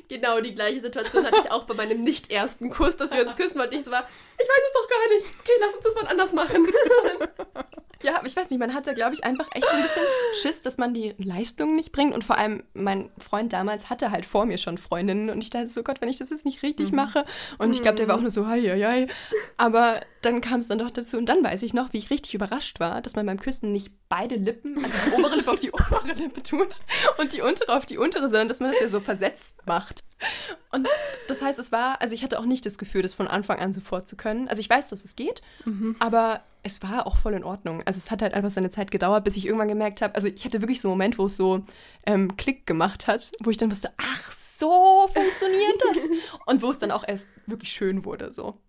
Genau die gleiche Situation hatte ich auch bei meinem nicht ersten Kuss, dass wir uns küssen wollten. Ich so war, ich weiß es doch gar nicht. Okay, lass uns das mal anders machen. Ja, aber ich weiß nicht, man hatte, glaube ich, einfach echt so ein bisschen Schiss, dass man die Leistung nicht bringt. Und vor allem, mein Freund damals hatte halt vor mir schon Freundinnen. Und ich dachte so, Gott, wenn ich das jetzt nicht richtig mache. Und ich glaube, der war auch nur so, hei, hei, hei. Aber dann kam es dann doch dazu. Und dann weiß ich noch, wie ich richtig überrascht war, dass man beim Küssen nicht beide Lippen, also die obere Lippe auf die obere Lippe tut und die untere auf die untere, sondern dass man das ja so versetzt macht. Und das heißt, es war, also ich hatte auch nicht das Gefühl, das von Anfang an sofort zu können. Also ich weiß, dass es geht, aber es war auch voll in Ordnung. Also es hat halt einfach seine Zeit gedauert, bis ich irgendwann gemerkt habe, also ich hatte wirklich so einen Moment, wo es so ähm, Klick gemacht hat, wo ich dann wusste, ach so funktioniert das. Und wo es dann auch erst wirklich schön wurde, so.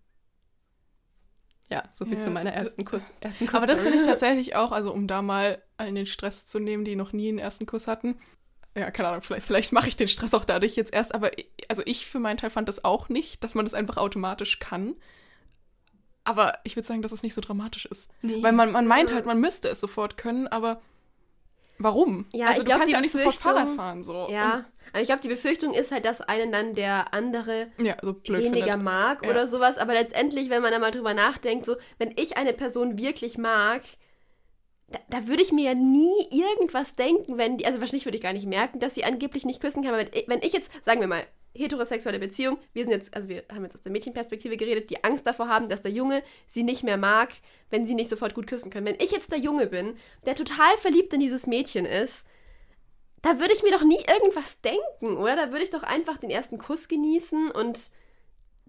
Ja, so viel Ja, zu meiner ersten Kuss. Ersten Kuss Aber das finde ich tatsächlich auch, also um da mal allen den Stress zu nehmen, die noch nie einen ersten Kuss hatten. ja, keine Ahnung, vielleicht, vielleicht mache ich den Stress auch dadurch jetzt erst, aber ich, also ich für meinen Teil fand das auch nicht, dass man das einfach automatisch kann. Aber ich würde sagen, dass es nicht so dramatisch ist. Nee. Weil man, man meint halt, man müsste es sofort können, aber warum? Ja, also ich du kannst ja auch nicht sofort Fahrrad fahren. So. Ja, aber ich glaube, die Befürchtung ist halt, dass einen dann der andere Und, ja, so weniger findet. mag Ja. oder sowas. Aber letztendlich, wenn man da mal drüber nachdenkt, so, wenn ich eine Person wirklich mag, da, da würde ich mir ja nie irgendwas denken, wenn die, also wahrscheinlich würde ich gar nicht merken, dass sie angeblich nicht küssen kann. Aber wenn, ich- wenn ich jetzt, sagen wir mal, heterosexuelle Beziehung, wir sind jetzt, also wir haben jetzt aus der Mädchenperspektive geredet, die Angst davor haben, dass der Junge sie nicht mehr mag, wenn sie nicht sofort gut küssen können. Wenn ich jetzt der Junge bin, der total verliebt in dieses Mädchen ist, da würde ich mir doch nie irgendwas denken, oder? Da würde ich doch einfach den ersten Kuss genießen und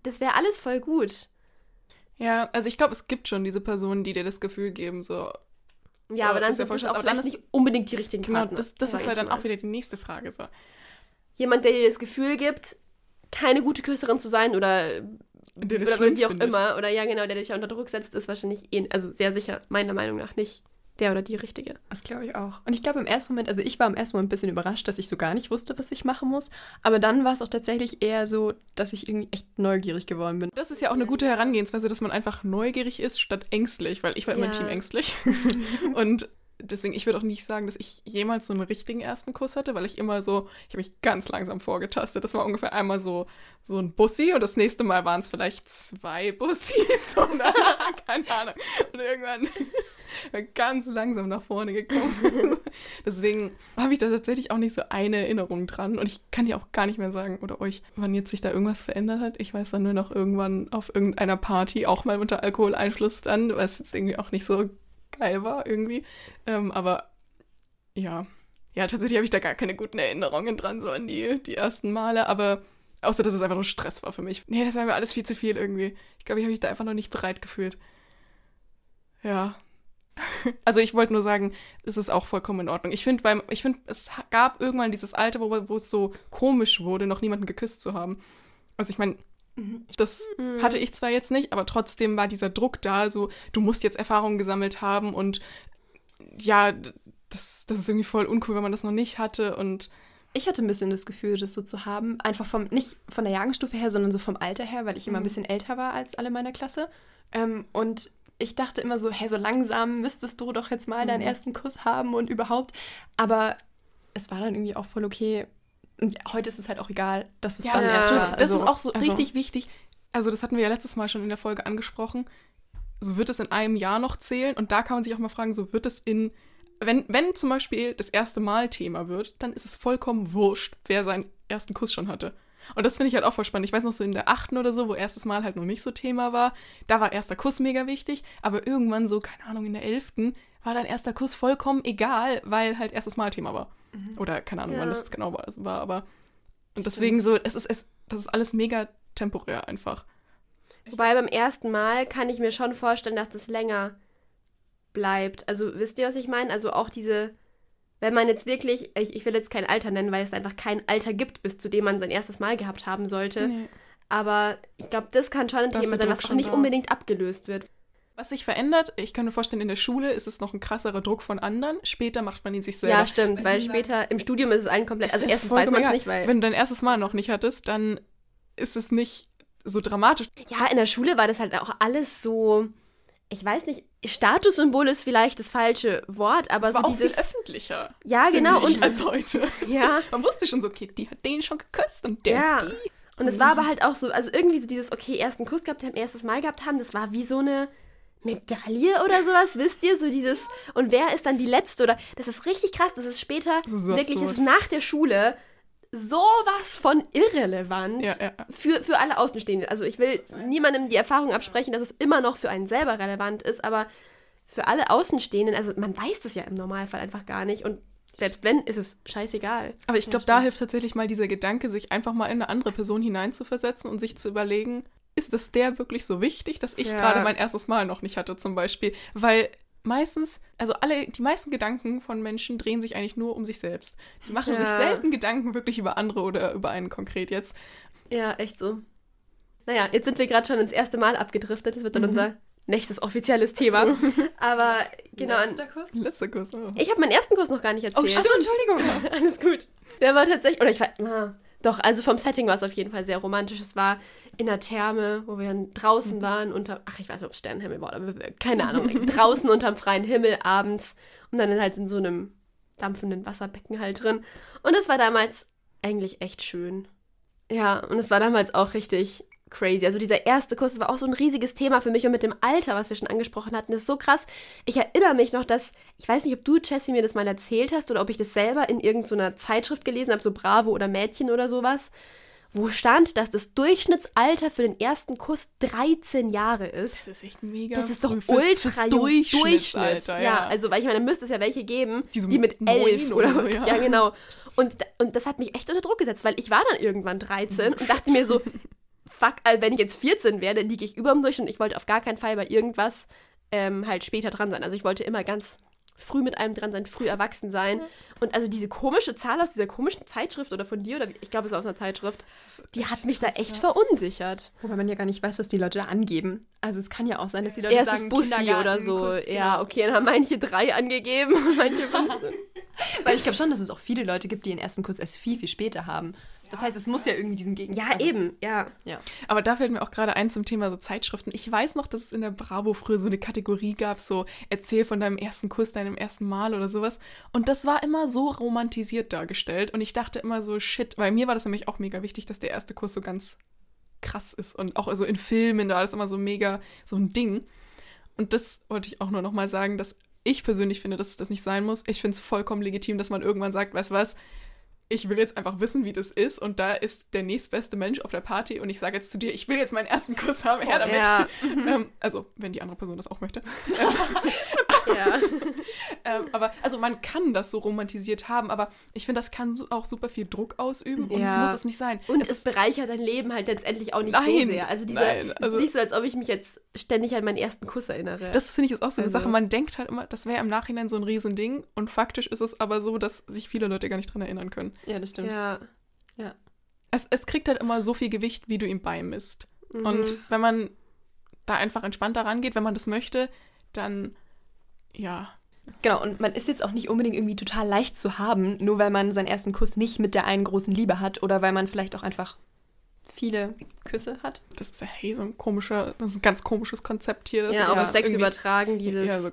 das wäre alles voll gut. Ja, also ich glaube, es gibt schon diese Personen, die dir das Gefühl geben, so, Ja, aber Oh, dann ist ja das auch vielleicht nicht unbedingt die richtigen genau, Partner. das, das ist halt dann mal. auch wieder die nächste Frage. So. Jemand, der dir das Gefühl gibt, keine gute Küsserin zu sein oder, oder schlimm wie auch findet. immer, oder ja genau, der dich ja unter Druck setzt, ist wahrscheinlich, eh, also sehr sicher, meiner Meinung nach nicht der oder die Richtige. Das glaube ich auch. Und ich glaube im ersten Moment, also ich war im ersten Moment ein bisschen überrascht, dass ich so gar nicht wusste, was ich machen muss. Aber dann war es auch tatsächlich eher so, dass ich irgendwie echt neugierig geworden bin. Das ist ja auch eine gute Herangehensweise, dass man einfach neugierig ist statt ängstlich, weil ich war immer Ja. Team ängstlich. Und deswegen, ich würde auch nicht sagen, dass ich jemals so einen richtigen ersten Kuss hatte, weil ich immer so, ich habe mich ganz langsam vorgetastet. Das war ungefähr einmal so, so ein Bussi und das nächste Mal waren es vielleicht zwei Bussis oder keine Ahnung. Und irgendwann ganz langsam nach vorne gekommen. Deswegen habe ich da tatsächlich auch nicht so eine Erinnerung dran. Und ich kann dir auch gar nicht mehr sagen, oder euch, wann jetzt sich da irgendwas verändert hat. Ich weiß dann nur noch irgendwann auf irgendeiner Party, auch mal unter Alkoholeinfluss dann, was jetzt irgendwie auch nicht so geil war irgendwie. Ähm, aber ja. Ja, tatsächlich habe ich da gar keine guten Erinnerungen dran, so an die, die ersten Male. Aber außer, dass es einfach nur Stress war für mich. Nee, das war mir alles viel zu viel irgendwie. Ich glaube, ich habe mich da einfach noch nicht bereit gefühlt. Ja. Also ich wollte nur sagen, es ist auch vollkommen in Ordnung. Ich finde, beim, ich finde, es gab irgendwann dieses Alter, wo, wo es so komisch wurde, noch niemanden geküsst zu haben. Also ich meine, das hatte ich zwar jetzt nicht, aber trotzdem war dieser Druck da, so, du musst jetzt Erfahrungen gesammelt haben und ja, das, das ist irgendwie voll uncool, wenn man das noch nicht hatte und Ich hatte ein bisschen das Gefühl, das so zu haben. Einfach vom, nicht von der Jahrgangsstufe her, sondern so vom Alter her, weil ich immer ein bisschen älter war als alle meiner Klasse. Ähm, und ich dachte immer so, hey, so langsam müsstest du doch jetzt mal deinen ersten Kuss haben und überhaupt. Aber es war dann irgendwie auch voll okay. Und heute ist es halt auch egal, dass es dann ja, erst war. Das Also- ist auch so also- richtig wichtig. Also, das hatten wir ja letztes Mal schon in der Folge angesprochen. So wird es in einem Jahr noch zählen. Und da kann man sich auch mal fragen, so wird es in. Wenn, wenn zum Beispiel das erste Mal Thema wird, dann ist es vollkommen wurscht, wer seinen ersten Kuss schon hatte. Und das finde ich halt auch voll spannend. Ich weiß noch so in der achten oder so, wo erstes Mal halt noch nicht so Thema war, da war erster Kuss mega wichtig, aber irgendwann so, keine Ahnung, in der elften war dein erster Kuss vollkommen egal, weil halt erstes Mal Thema war. Oder keine Ahnung, wann Ja. das jetzt genau war, war aber. Und Stimmt. deswegen so, es ist, es, das ist alles mega temporär einfach. Wobei beim ersten Mal kann ich mir schon vorstellen, dass das länger bleibt. Also wisst ihr, was ich meine? Also auch diese, wenn man jetzt wirklich, ich, ich will jetzt kein Alter nennen, weil es einfach kein Alter gibt, bis zu dem man sein erstes Mal gehabt haben sollte. Nee. Aber ich glaube, das kann schon ein Da ist Thema sein, was auch schon nicht da. unbedingt abgelöst wird. Was sich verändert, ich kann mir vorstellen, in der Schule ist es noch ein krasserer Druck von anderen. Später macht man ihn sich selber. Ja, stimmt, weil du später im Studium ist es allen komplett, also erstens weiß man es nicht, weil Wenn du dein erstes Mal noch nicht hattest, dann ist es nicht so dramatisch. Ja, in der Schule war das halt auch alles so, ich weiß nicht, Statussymbol ist vielleicht das falsche Wort, aber war so auch viel dieses. öffentlicher. Ja, genau. ich, Und, als heute. ja, Man wusste schon so, okay, die hat den schon geküsst und der ja. die. Und es war aber halt auch so, also irgendwie so dieses, okay, ersten Kuss gehabt haben, erstes Mal gehabt haben, das war wie so eine Medaille oder sowas, wisst ihr? So dieses, und wer ist dann die Letzte? Oder das ist richtig krass, das ist später, Das ist so wirklich, absurd. ist nach der Schule sowas von irrelevant Ja, ja. Für, für alle Außenstehenden. Also ich will niemandem die Erfahrung absprechen, dass es immer noch für einen selber relevant ist, aber für alle Außenstehenden, also man weiß das ja im Normalfall einfach gar nicht und selbst wenn, ist es scheißegal. Aber ich glaube, da hilft tatsächlich mal dieser Gedanke, sich einfach mal in eine andere Person hineinzuversetzen und sich zu überlegen, ist es der wirklich so wichtig, dass ich Ja. gerade mein erstes Mal noch nicht hatte, zum Beispiel? Weil meistens, also alle, die meisten Gedanken von Menschen drehen sich eigentlich nur um sich selbst. Die machen sich Ja. selten Gedanken wirklich über andere oder über einen konkret jetzt. Ja, echt so. Naja, jetzt sind wir gerade schon ins erste Mal abgedriftet. Das wird dann Mhm. unser nächstes offizielles Thema. Aber genau. Letzter Kuss? Letzter Kuss. Oh. Ich habe meinen ersten Kurs noch gar nicht Oh, erzählt. stimmt. Entschuldigung. Alles gut. Der war tatsächlich, oder ich war, ah, doch, also vom Setting war es auf jeden Fall sehr romantisch. Es war in der Therme, wo wir dann draußen Mhm. waren, unter, ach, ich weiß nicht, ob es Sternenhimmel war, aber keine Ahnung, draußen unterm freien Himmel abends und dann halt in so einem dampfenden Wasserbecken halt drin. Und es war damals eigentlich echt schön. Ja, und es war damals auch richtig crazy. Also dieser erste Kurs, das war auch so ein riesiges Thema für mich und mit dem Alter, was wir schon angesprochen hatten, ist so krass. Ich erinnere mich noch, dass, ich weiß nicht, ob du, Jessie, mir das mal erzählt hast oder ob ich das selber in irgendeiner Zeitschrift gelesen habe, so Bravo oder Mädchen oder sowas, wo stand, dass das Durchschnittsalter für den ersten Kuss 13 Jahre ist. Das ist echt mega. Das ist doch früh fürs- ultra fürs jung. Durchschnittsalter, ja. also weil ich meine, da müsste es ja welche geben, Die die, so mit mit elf neun oder, oder so, ja. ja. genau. Und, und das hat mich echt unter Druck gesetzt, weil ich war dann irgendwann 13 und dachte mir so, fuck, also wenn ich jetzt 14 wäre, dann liege ich über dem Durchschnitt. Ich wollte auf gar keinen Fall bei irgendwas ähm, halt später dran sein. Also ich wollte immer ganz früh mit einem dran sein, früh erwachsen sein. Und also diese komische Zahl aus dieser komischen Zeitschrift oder von dir, oder ich glaube, es ist aus einer Zeitschrift, die hat mich da echt verunsichert. Wobei man ja gar nicht weiß, was die Leute da angeben. Also es kann ja auch sein, dass die Leute Erstes sagen, Bussi oder so. Kuss, Ja, genau. okay, dann haben manche drei angegeben und manche 15. Weil ich glaube schon, dass es auch viele Leute gibt, die den ersten Kuss erst viel, viel später haben. Das heißt, es muss ja irgendwie diesen Gegen... Ja, also, eben, ja. Ja. Aber da fällt mir auch gerade ein zum Thema so Zeitschriften. Ich weiß noch, dass es in der Bravo früher so eine Kategorie gab, so erzähl von deinem ersten Kuss, deinem ersten Mal oder sowas. Und das war immer so romantisiert dargestellt. Und ich dachte immer so, shit, weil mir war das nämlich auch mega wichtig, dass der erste Kuss so ganz krass ist. Und auch so in Filmen, da war das immer so mega so ein Ding. Und das wollte ich auch nur noch mal sagen, dass ich persönlich finde, dass es das nicht sein muss. Ich finde es vollkommen legitim, dass man irgendwann sagt, weißt du was, ich will jetzt einfach wissen, wie das ist und da ist der nächstbeste Mensch auf der Party und ich sage jetzt zu dir, ich will jetzt meinen ersten Kuss haben, her damit. Ja. ähm, also, wenn die andere Person das auch möchte. ja. Ähm, aber, also man kann das so romantisiert haben, aber ich finde, das kann so, auch super viel Druck ausüben und Ja. es muss es nicht sein. Und es es, bereichert dein Leben halt letztendlich auch nicht Nein, so sehr. Also diese, nein, also- nicht so, als ob ich mich jetzt ständig an meinen ersten Kuss erinnere. Das finde ich ist auch so eine Also- Sache. Man denkt halt immer, das wäre im Nachhinein so ein Riesending und faktisch ist es aber so, dass sich viele Leute gar nicht dran erinnern können. ja, das stimmt. ja. Es, es kriegt halt immer so viel Gewicht, wie du ihm beimisst. Mhm. Und wenn man da einfach entspannter rangeht, wenn man das möchte, dann ja. Genau, und man ist jetzt auch nicht unbedingt irgendwie total leicht zu haben, nur weil man seinen ersten Kuss nicht mit der einen großen Liebe hat oder weil man vielleicht auch einfach viele Küsse hat. Das ist ja hey, so ein komischer, das ist ein ganz komisches Konzept hier. Das ja, ist auch ja auf Sex übertragen, dieses. Ja, so,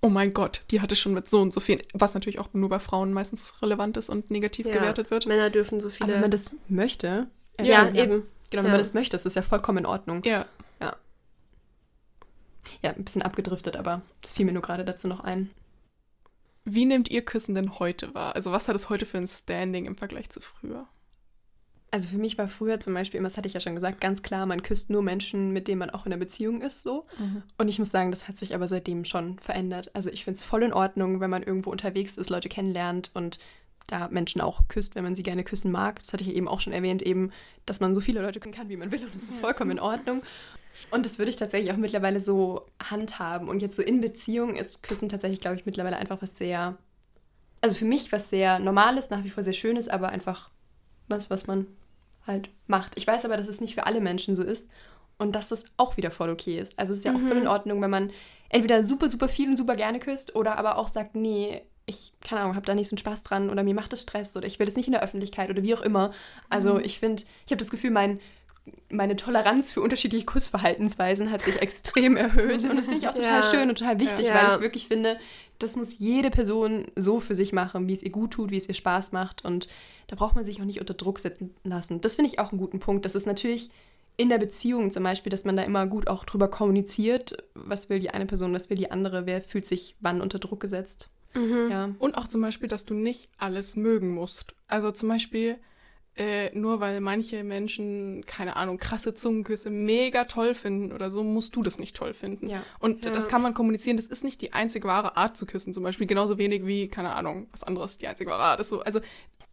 oh mein Gott, die hatte schon mit so und so viel, was natürlich auch nur bei Frauen meistens relevant ist und negativ ja, gewertet wird. Männer dürfen so Aber viele. wenn man das möchte, äh, ja, schon, eben. Genau, wenn Ja. man das möchte, ist das ja vollkommen in Ordnung. Ja, Ja, ein bisschen abgedriftet, aber das fiel mir nur gerade dazu noch ein. wie nehmt ihr Küssen denn heute wahr? Also was hat es heute für ein Standing im Vergleich zu früher? Also für mich war früher zum Beispiel, immer, das hatte ich ja schon gesagt, ganz klar, man küsst nur Menschen, mit denen man auch in einer Beziehung ist, so. Und ich muss sagen, das hat sich aber seitdem schon verändert. Also ich finde es voll in Ordnung, wenn man irgendwo unterwegs ist, Leute kennenlernt und da Menschen auch küsst, wenn man sie gerne küssen mag. Das hatte ich ja eben auch schon erwähnt, eben, dass man so viele Leute küssen kann, wie man will. Und das ist vollkommen in Ordnung. Und das würde ich tatsächlich auch mittlerweile so handhaben. Und jetzt so in Beziehung ist Küssen tatsächlich, glaube ich, mittlerweile einfach was sehr, also für mich was sehr Normales, nach wie vor sehr Schönes, aber einfach was, was man halt macht. Ich weiß aber, dass es nicht für alle Menschen so ist und dass das auch wieder voll okay ist. Also es ist ja auch voll in Ordnung, wenn man entweder super, super viel und super gerne küsst oder aber auch sagt, nee, ich, keine Ahnung, habe da nicht so einen Spaß dran oder mir macht das Stress oder ich will das nicht in der Öffentlichkeit oder wie auch immer. Also ich finde, ich habe das Gefühl, mein, meine Toleranz für unterschiedliche Kussverhaltensweisen hat sich extrem erhöht und das finde ich auch total Ja. schön und total wichtig, Ja. weil ich wirklich finde, das muss jede Person so für sich machen, wie es ihr gut tut, wie es ihr Spaß macht und da braucht man sich auch nicht unter Druck setzen lassen. Das finde ich auch einen guten Punkt. Das ist natürlich in der Beziehung zum Beispiel, dass man da immer gut auch drüber kommuniziert, was will die eine Person, was will die andere, wer fühlt sich wann unter Druck gesetzt. Mhm. Ja. Und auch zum Beispiel, dass du nicht alles mögen musst. Also zum Beispiel, äh, nur weil manche Menschen, keine Ahnung, krasse Zungenküsse mega toll finden oder so, musst du das nicht toll finden. Ja. Und Ja. das kann man kommunizieren. Das ist nicht die einzig wahre Art zu küssen. Zum Beispiel genauso wenig wie, keine Ahnung, was anderes die einzige wahre Art ist. So, also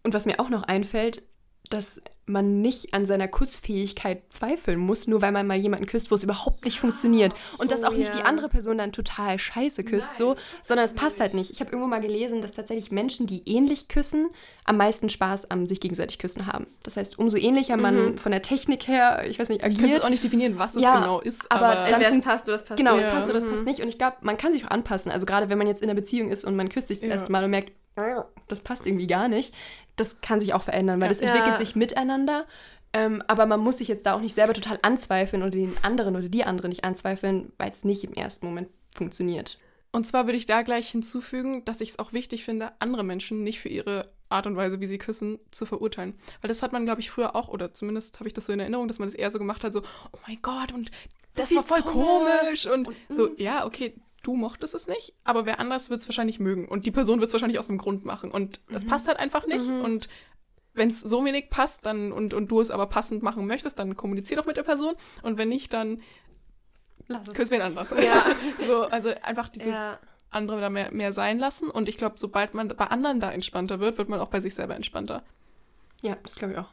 Und was mir auch noch einfällt, dass man nicht an seiner Kussfähigkeit zweifeln muss, nur weil man mal jemanden küsst, wo es überhaupt nicht funktioniert. Und dass Oh auch nicht die andere Person dann total scheiße küsst, so, sondern es passt halt nicht. Ich habe irgendwo mal gelesen, dass tatsächlich Menschen, die ähnlich küssen, am meisten Spaß am sich gegenseitig küssen haben. Das heißt, umso ähnlicher man von der Technik her, ich weiß nicht, Ich kann agiert. auch nicht definieren, was es Ja, genau ist, aber aber, dann es passt oder es passt Genau, nicht. es passt oder es Mhm. passt nicht. Und ich glaube, man kann sich auch anpassen. Also gerade wenn man jetzt in einer Beziehung ist und man küsst sich das Ja. erste Mal und merkt, "Äh, das passt irgendwie gar nicht, das kann sich auch verändern, weil Ja. das entwickelt sich miteinander. Ähm, aber man muss sich jetzt da auch nicht selber total anzweifeln oder den anderen oder die andere nicht anzweifeln, weil es nicht im ersten Moment funktioniert. Und zwar würde ich da gleich hinzufügen, dass ich es auch wichtig finde, andere Menschen nicht für ihre Art und Weise, wie sie küssen, zu verurteilen. Weil das hat man, glaube ich, früher auch, oder zumindest habe ich das so in Erinnerung, dass man das eher so gemacht hat, so, oh mein Gott, und das viel war voll Zunge. komisch. Und, so, ja, okay, du mochtest es nicht, aber wer anders wird es wahrscheinlich mögen. Und die Person wird es wahrscheinlich aus dem Grund machen. Und es passt halt einfach nicht. Und wenn es so wenig passt dann und, und du es aber passend machen möchtest, dann kommunizier doch mit der Person. Und wenn nicht, dann Lass es. küss wen anders. Ja. so, also einfach dieses Ja. andere da mehr, mehr sein lassen. Und ich glaube, sobald man bei anderen da entspannter wird, wird man auch bei sich selber entspannter. Ja, das glaube ich auch.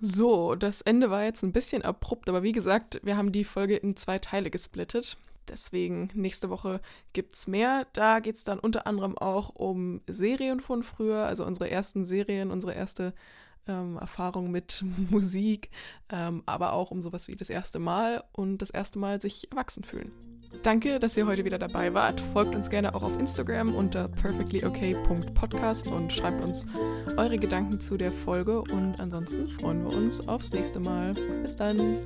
So, das Ende war jetzt ein bisschen abrupt, aber wie gesagt, wir haben die Folge in zwei Teile gesplittet. Deswegen nächste Woche gibt's mehr. Da geht's dann unter anderem auch um Serien von früher, also unsere ersten Serien, unsere erste ähm, Erfahrung mit Musik, ähm, aber auch um sowas wie das erste Mal und das erste Mal sich erwachsen fühlen. Danke, dass ihr heute wieder dabei wart. Folgt uns gerne auch auf Instagram unter perfectlyok.podcast und schreibt uns eure Gedanken zu der Folge. Und ansonsten freuen wir uns aufs nächste Mal. Bis dann.